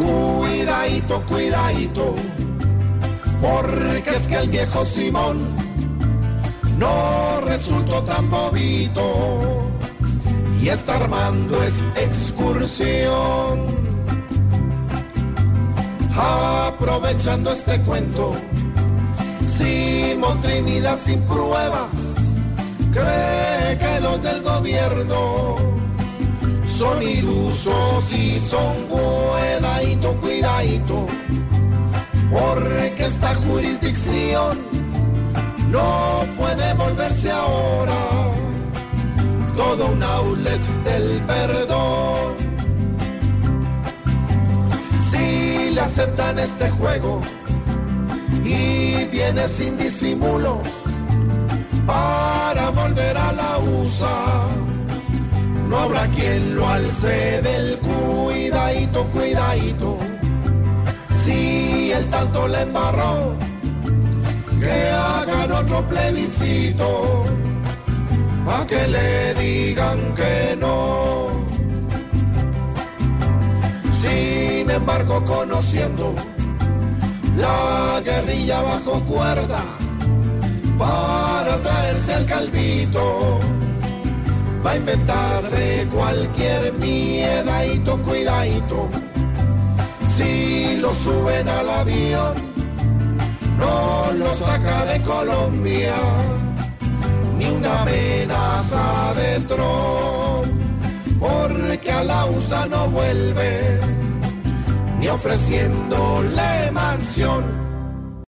cuidadito, cuidadito, porque es que el viejo Simón no resultó tan bobito y está armando es excursión. Aprovechando este cuento, Simón Trinidad sin pruebas cree que los del gobierno son ilusos y son cuidadito, cuidadito, porque esta jurisdicción no puede volverse ahora todo un outlet del perdón. Si le aceptan este juego y viene sin disimulo para volver a la USA habrá quien lo alce del cuidadito, cuidadito. Si el tanto le embarró, que hagan otro plebiscito, a que le digan que no. Sin embargo, conociendo la guerrilla bajo cuerda, para traerse al calvito a inventarse cualquier miedadito, cuidadito. Si lo suben al avión, no lo saca de Colombia, ni una amenaza de Trump, porque a la USA no vuelve, ni ofreciéndole mansión